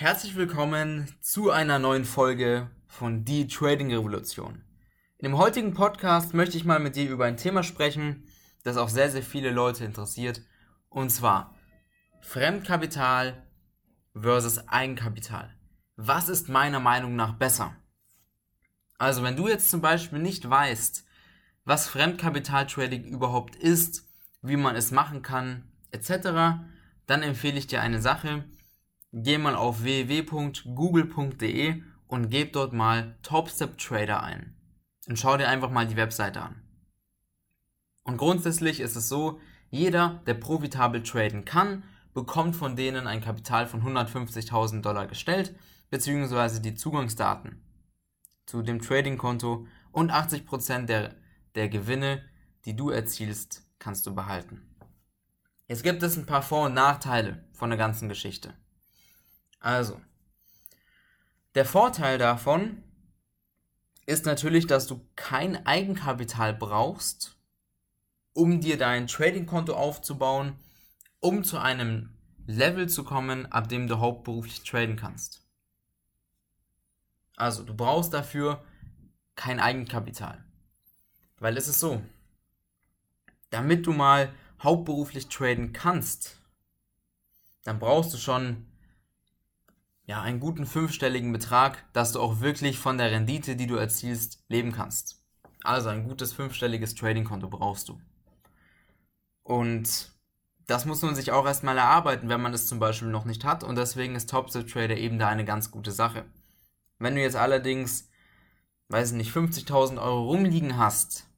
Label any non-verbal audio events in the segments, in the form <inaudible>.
Herzlich willkommen zu einer neuen Folge von Die Trading Revolution. In dem heutigen Podcast möchte ich mal mit dir über ein Thema sprechen, das auch sehr, sehr viele Leute interessiert, und zwar Fremdkapital versus Eigenkapital. Was ist meiner Meinung nach besser? Also, wenn du jetzt zum Beispiel nicht weißt, was Fremdkapitaltrading überhaupt ist, wie man es machen kann, etc., dann empfehle ich dir eine Sache, geh mal auf www.google.de und gib dort mal Topstep Trader ein. Und schau dir einfach mal die Webseite an. Und grundsätzlich ist es so, jeder, der profitabel traden kann, bekommt von denen ein Kapital von 150.000 Dollar gestellt, beziehungsweise die Zugangsdaten zu dem Trading-Konto und 80% der, der Gewinne, die du erzielst, kannst du behalten. Jetzt gibt es ein paar Vor- und Nachteile von der ganzen Geschichte. Also, der Vorteil davon ist natürlich, dass du kein Eigenkapital brauchst, um dir dein Trading-Konto aufzubauen, um zu einem Level zu kommen, ab dem du hauptberuflich traden kannst. Also, du brauchst dafür kein Eigenkapital. Weil es ist so, damit du mal hauptberuflich traden kannst, dann brauchst du schon ja, einen guten fünfstelligen Betrag, dass du auch wirklich von der Rendite, die du erzielst, leben kannst. Also ein gutes fünfstelliges Trading-Konto brauchst du. Und das muss man sich auch erstmal erarbeiten, wenn man es zum Beispiel noch nicht hat. Und deswegen ist Topstep Trader eben da eine ganz gute Sache. Wenn du jetzt allerdings, weiß ich nicht, 50.000 Euro rumliegen hast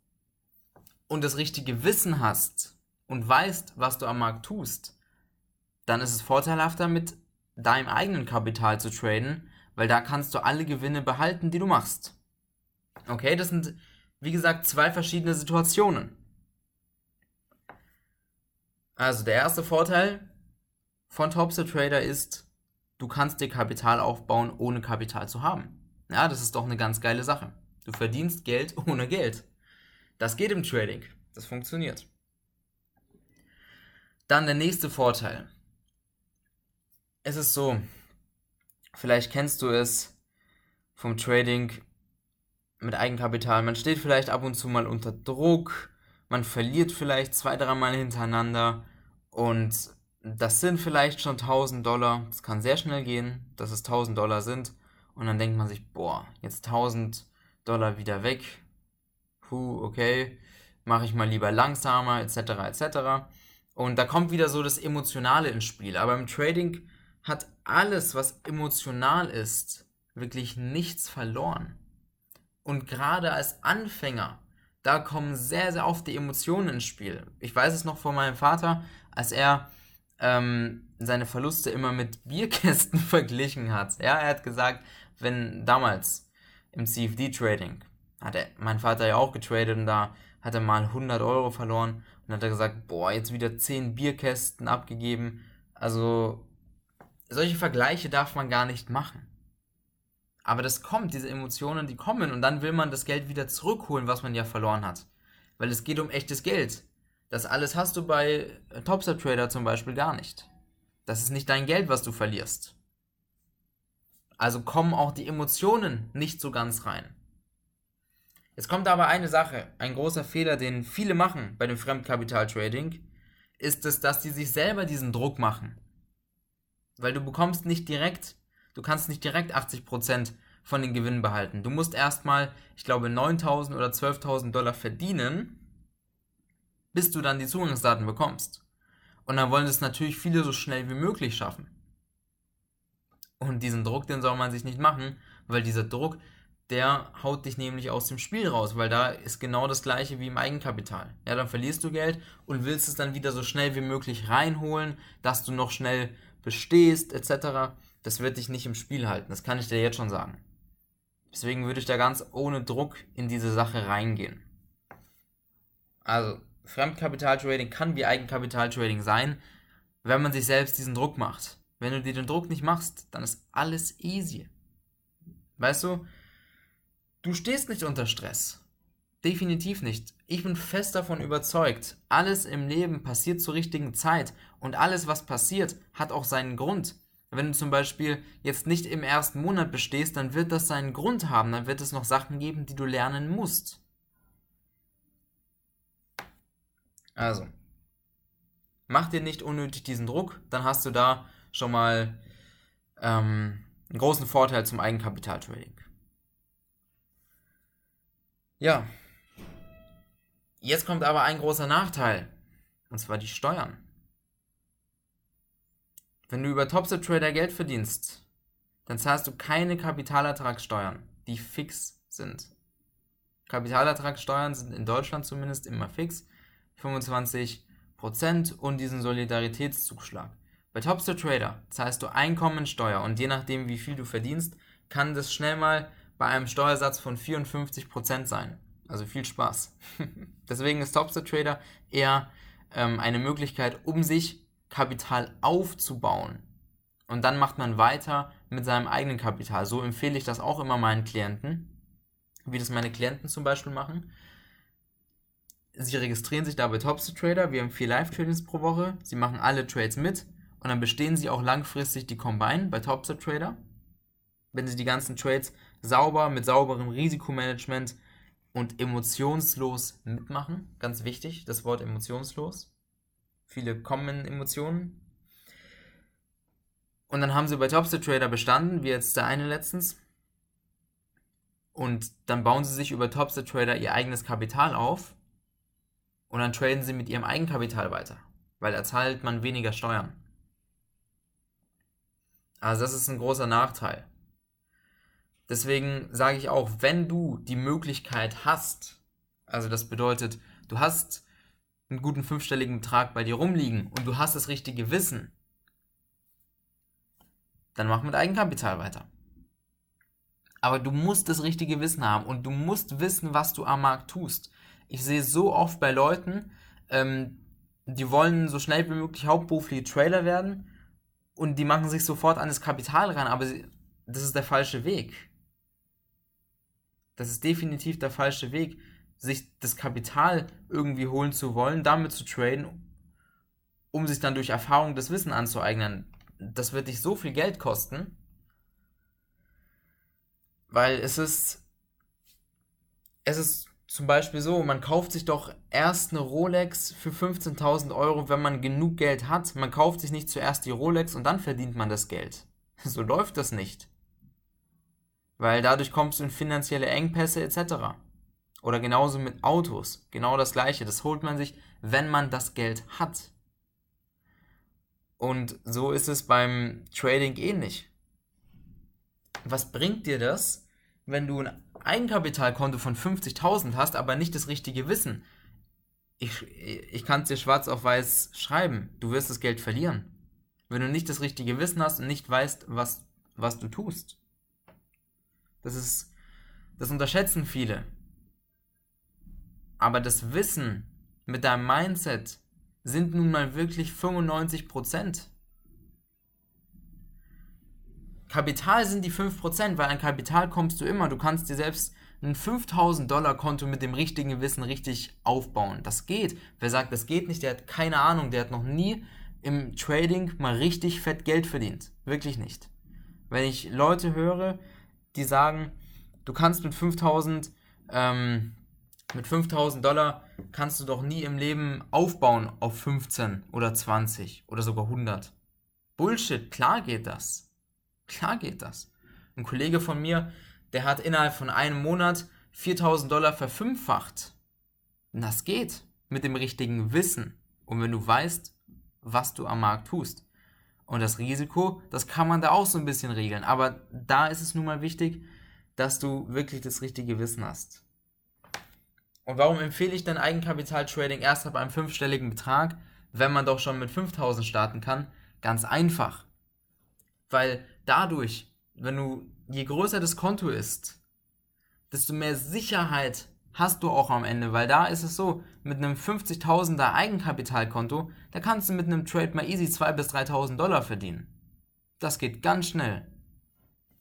und das richtige Wissen hast und weißt, was du am Markt tust, dann ist es vorteilhafter, mit deinem eigenen Kapital zu traden, weil da kannst du alle Gewinne behalten, die du machst. Okay, das sind, wie gesagt, zwei verschiedene Situationen. Also der erste Vorteil von Topset Trader ist, du kannst dir Kapital aufbauen, ohne Kapital zu haben. Ja, das ist doch eine ganz geile Sache. Du verdienst Geld <laughs> ohne Geld. Das geht im Trading. Das funktioniert. Dann der nächste Vorteil es ist so, vielleicht kennst du es vom Trading mit Eigenkapital. Man steht vielleicht ab und zu mal unter Druck, man verliert vielleicht zwei, dreimal hintereinander und das sind vielleicht schon 1000 Dollar. Das kann sehr schnell gehen, dass es 1000 Dollar sind. Und dann denkt man sich, boah, jetzt 1000 Dollar wieder weg. Puh, okay, mache ich mal lieber langsamer, etc., etc. Und da kommt wieder so das Emotionale ins Spiel. Aber im Trading hat alles, was emotional ist, wirklich nichts verloren. Und gerade als Anfänger, da kommen sehr, sehr oft die Emotionen ins Spiel. Ich weiß es noch von meinem Vater, als er ähm, seine Verluste immer mit Bierkästen <laughs> verglichen hat. Ja, er hat gesagt, wenn damals im CFD-Trading, hat er, mein Vater ja auch getradet und da hat er mal 100 Euro verloren und hat er gesagt, boah, jetzt wieder 10 Bierkästen abgegeben. Also solche Vergleiche darf man gar nicht machen. Aber das kommt, diese Emotionen, die kommen und dann will man das Geld wieder zurückholen, was man ja verloren hat. Weil es geht um echtes Geld. Das alles hast du bei Topstep Trader zum Beispiel gar nicht. Das ist nicht dein Geld, was du verlierst. Also kommen auch die Emotionen nicht so ganz rein. Jetzt kommt aber eine Sache, ein großer Fehler, den viele machen bei dem Fremdkapital-Trading, ist es, dass die sich selber diesen Druck machen. Weil du bekommst nicht direkt, du kannst nicht direkt 80% von den Gewinnen behalten. Du musst erstmal, ich glaube, 9.000 oder 12.000 Dollar verdienen, bis du dann die Zugangsdaten bekommst. Und dann wollen es natürlich viele so schnell wie möglich schaffen. Und diesen Druck, den soll man sich nicht machen, weil dieser Druck, der haut dich nämlich aus dem Spiel raus, weil da ist genau das gleiche wie im Eigenkapital. Ja, dann verlierst du Geld und willst es dann wieder so schnell wie möglich reinholen, dass du noch schnell bestehst, etc., das wird dich nicht im Spiel halten. Das kann ich dir jetzt schon sagen. Deswegen würde ich da ganz ohne Druck in diese Sache reingehen. Also, Fremdkapitaltrading kann wie Eigenkapitaltrading sein, wenn man sich selbst diesen Druck macht. Wenn du dir den Druck nicht machst, dann ist alles easy. Weißt du, du stehst nicht unter Stress. Definitiv nicht. Ich bin fest davon überzeugt, alles im Leben passiert zur richtigen Zeit und alles, was passiert, hat auch seinen Grund. Wenn du zum Beispiel jetzt nicht im ersten Monat bestehst, dann wird das seinen Grund haben, dann wird es noch Sachen geben, die du lernen musst. Also, mach dir nicht unnötig diesen Druck, dann hast du da schon mal ähm, einen großen Vorteil zum Eigenkapitaltrading. Ja, jetzt kommt aber ein großer Nachteil, und zwar die Steuern. Wenn du über Topset Trader Geld verdienst, dann zahlst du keine Kapitalertragssteuern, die fix sind. Kapitalertragssteuern sind in Deutschland zumindest immer fix, 25% und diesen Solidaritätszuschlag. Bei Topster Trader zahlst du Einkommensteuer und je nachdem, wie viel du verdienst, kann das schnell mal bei einem Steuersatz von 54% sein. Also viel Spaß. <laughs> Deswegen ist Topster Trader eher ähm, eine Möglichkeit, um sich Kapital aufzubauen. Und dann macht man weiter mit seinem eigenen Kapital. So empfehle ich das auch immer meinen Klienten, wie das meine Klienten zum Beispiel machen. Sie registrieren sich da bei Topster Trader. Wir haben vier Live-Tradings pro Woche. Sie machen alle Trades mit und dann bestehen sie auch langfristig die Combine bei Topster Trader. Wenn sie die ganzen Trades sauber, mit sauberem Risikomanagement und emotionslos mitmachen. Ganz wichtig, das Wort emotionslos. Viele kommen in Emotionen. Und dann haben sie bei Topster Trader bestanden, wie jetzt der eine letztens. Und dann bauen sie sich über Topster Trader ihr eigenes Kapital auf. Und dann traden sie mit ihrem Eigenkapital weiter. Weil da zahlt man weniger Steuern. Also das ist ein großer Nachteil. Deswegen sage ich auch, wenn du die Möglichkeit hast, also das bedeutet, du hast einen guten fünfstelligen Betrag bei dir rumliegen und du hast das richtige Wissen, dann mach mit Eigenkapital weiter. Aber du musst das richtige Wissen haben und du musst wissen, was du am Markt tust. Ich sehe so oft bei Leuten, ähm, die wollen so schnell wie möglich hauptberufliche Trailer werden und die machen sich sofort an das Kapital ran, aber sie, das ist der falsche Weg. Das ist definitiv der falsche Weg, sich das Kapital irgendwie holen zu wollen, damit zu traden, um sich dann durch Erfahrung das Wissen anzueignen. Das wird dich so viel Geld kosten, weil es ist, es ist zum Beispiel so, man kauft sich doch erst eine Rolex für 15.000 Euro, wenn man genug Geld hat. Man kauft sich nicht zuerst die Rolex und dann verdient man das Geld. <laughs> So läuft das nicht. Weil dadurch kommst du in finanzielle Engpässe etc. Oder genauso mit Autos. Genau das gleiche. Das holt man sich, wenn man das Geld hat. Und so ist es beim Trading ähnlich. Was bringt dir das, wenn du ein Eigenkapitalkonto von 50.000 hast, aber nicht das richtige Wissen, ich, ich kann es dir schwarz auf weiß schreiben, du wirst das Geld verlieren. Wenn du nicht das richtige Wissen hast und nicht weißt, was, was du tust. Das ist, das unterschätzen viele. Aber das Wissen mit deinem Mindset sind nun mal wirklich 95%. Kapital sind die 5%, weil an Kapital kommst du immer. Du kannst dir selbst ein 5000 Dollar Konto mit dem richtigen Wissen richtig aufbauen. Das geht. Wer sagt, das geht nicht, der hat keine Ahnung, der hat noch nie im Trading mal richtig fett Geld verdient. Wirklich nicht. Wenn ich Leute höre, die sagen, du kannst mit 5000 ähm, mit 5000 Dollar kannst du doch nie im Leben aufbauen auf 15 oder 20 oder sogar 100. Bullshit, klar geht das. Klar geht das. Ein Kollege von mir, der hat innerhalb von einem Monat 4000 Dollar verfünffacht. Das geht mit dem richtigen Wissen und wenn du weißt, was du am Markt tust. Und das Risiko, das kann man da auch so ein bisschen regeln. Aber da ist es nun mal wichtig, dass du wirklich das richtige Wissen hast. Und warum empfehle ich denn Eigenkapital-Trading erst ab einem fünfstelligen Betrag, wenn man doch schon mit 5000 starten kann? Ganz einfach. Weil dadurch, wenn du, je größer das Konto ist, desto mehr Sicherheit hast du auch am Ende, weil da ist es so, mit einem 50.000er Eigenkapitalkonto, da kannst du mit einem Trade mal easy 2.000 bis 3.000 Dollar verdienen. Das geht ganz schnell.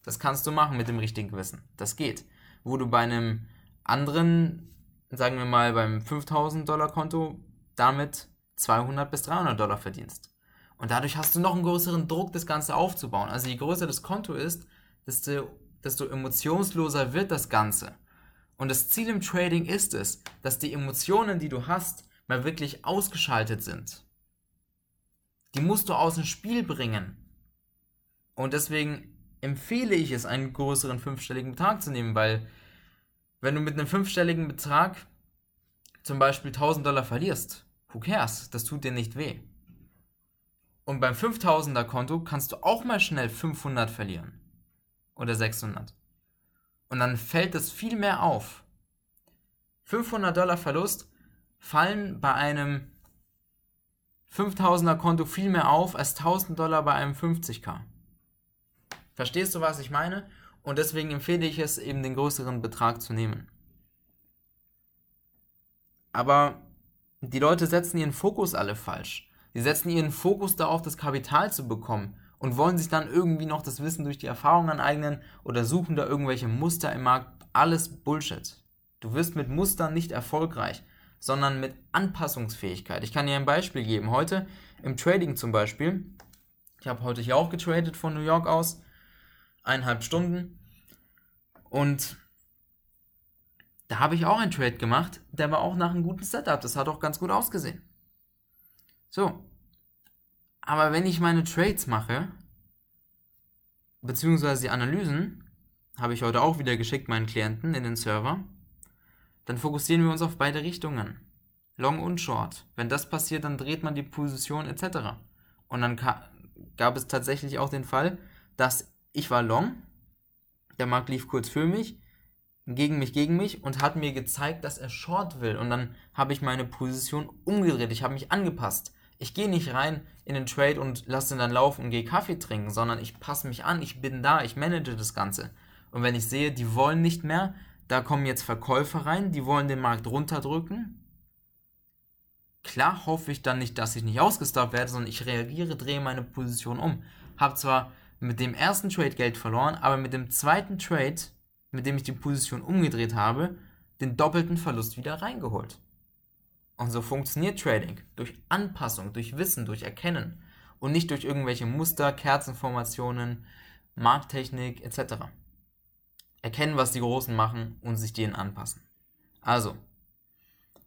Das kannst du machen mit dem richtigen Wissen. Das geht. Wo du bei einem anderen, sagen wir mal beim 5.000 Dollar Konto, damit 200 bis 300 Dollar verdienst. Und dadurch hast du noch einen größeren Druck, das Ganze aufzubauen. Also je größer das Konto ist, desto, desto emotionsloser wird das Ganze. Und das Ziel im Trading ist es, dass die Emotionen, die du hast, mal wirklich ausgeschaltet sind. Die musst du aus dem Spiel bringen. Und deswegen empfehle ich es, einen größeren fünfstelligen Betrag zu nehmen, weil wenn du mit einem fünfstelligen Betrag zum Beispiel 1000 Dollar verlierst, who cares? Das tut dir nicht weh. Und beim 5000er Konto kannst du auch mal schnell 500 verlieren. Oder 600. Und dann fällt es viel mehr auf. 500 Dollar Verlust fallen bei einem 5000er Konto viel mehr auf als 1000 Dollar bei einem 50k. Verstehst du, was ich meine? Und deswegen empfehle ich es, eben den größeren Betrag zu nehmen. Aber die Leute setzen ihren Fokus alle falsch. Sie setzen ihren Fokus darauf, das Kapital zu bekommen und wollen sich dann irgendwie noch das Wissen durch die Erfahrung aneignen oder suchen da irgendwelche Muster im Markt. Alles Bullshit. Du wirst mit Mustern nicht erfolgreich, sondern mit Anpassungsfähigkeit. Ich kann dir ein Beispiel geben. Heute im Trading zum Beispiel. Ich habe heute hier auch getradet von New York aus. Eineinhalb Stunden. Und da habe ich auch einen Trade gemacht, der war auch nach einem guten Setup. Das hat auch ganz gut ausgesehen. So. Aber wenn ich meine Trades mache, beziehungsweise die Analysen, habe ich heute auch wieder geschickt meinen Klienten in den Server, dann fokussieren wir uns auf beide Richtungen. Long und Short. Wenn das passiert, dann dreht man die Position etc. Und dann gab es tatsächlich auch den Fall, dass ich war Long, der Markt lief kurz für mich, gegen mich, gegen mich und hat mir gezeigt, dass er Short will. Und dann habe ich meine Position umgedreht, ich habe mich angepasst. Ich gehe nicht rein in den Trade und lasse ihn dann laufen und gehe Kaffee trinken, sondern ich passe mich an, ich bin da, ich manage das Ganze. Und wenn ich sehe, die wollen nicht mehr, da kommen jetzt Verkäufer rein, die wollen den Markt runterdrücken. Klar hoffe ich dann nicht, dass ich nicht ausgestoppt werde, sondern ich reagiere, drehe meine Position um. Hab zwar mit dem ersten Trade Geld verloren, aber mit dem zweiten Trade, mit dem ich die Position umgedreht habe, den doppelten Verlust wieder reingeholt. Und so funktioniert Trading. Durch Anpassung, durch Wissen, durch Erkennen. Und nicht durch irgendwelche Muster, Kerzenformationen, Markttechnik etc. Erkennen, was die Großen machen und sich denen anpassen. Also,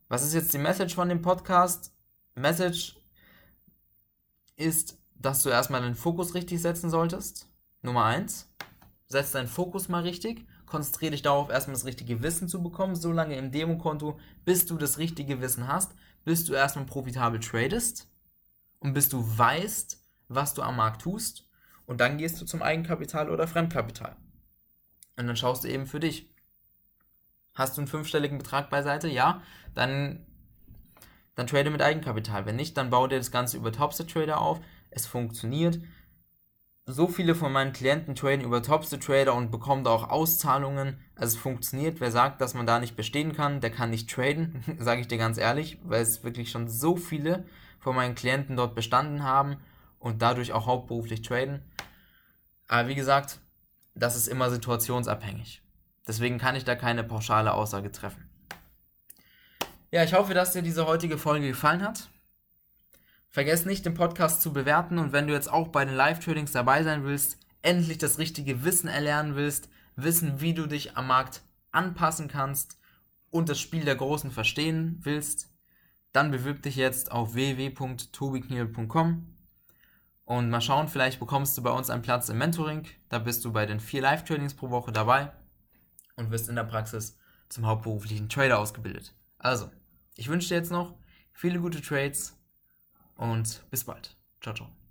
was ist jetzt die Message von dem Podcast? Message ist, dass du erstmal den Fokus richtig setzen solltest. Nummer eins. Setz deinen Fokus mal richtig konzentriere dich darauf, erstmal das richtige Wissen zu bekommen, so lange im Demokonto, bis du das richtige Wissen hast, bis du erstmal profitabel tradest und bis du weißt, was du am Markt tust und dann gehst du zum Eigenkapital oder Fremdkapital. Und dann schaust du eben für dich. Hast du einen fünfstelligen Betrag beiseite? Ja, dann, dann trade mit Eigenkapital. Wenn nicht, dann baue dir das Ganze über Topster Trader auf. Es funktioniert so viele von meinen Klienten traden über Topster Trader und bekommen da auch Auszahlungen. Also es funktioniert. Wer sagt, dass man da nicht bestehen kann, der kann nicht traden, <laughs> sage ich dir ganz ehrlich, weil es wirklich schon so viele von meinen Klienten dort bestanden haben und dadurch auch hauptberuflich traden. Aber wie gesagt, das ist immer situationsabhängig. Deswegen kann ich da keine pauschale Aussage treffen. Ja, ich hoffe, dass dir diese heutige Folge gefallen hat. Vergiss nicht, den Podcast zu bewerten und wenn du jetzt auch bei den Live-Tradings dabei sein willst, endlich das richtige Wissen erlernen willst, wissen, wie du dich am Markt anpassen kannst und das Spiel der Großen verstehen willst, dann bewirb dich jetzt auf www.tobikniel.com und mal schauen, vielleicht bekommst du bei uns einen Platz im Mentoring. Da bist du bei den vier Live-Trainings pro Woche dabei und wirst in der Praxis zum hauptberuflichen Trader ausgebildet. Also, ich wünsche dir jetzt noch viele gute Trades und bis bald. Ciao, ciao.